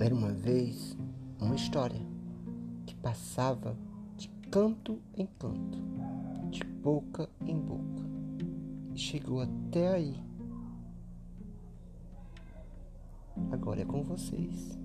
Era uma vez uma história que passava de canto em canto, de boca em boca, e chegou até aí. Agora é com vocês.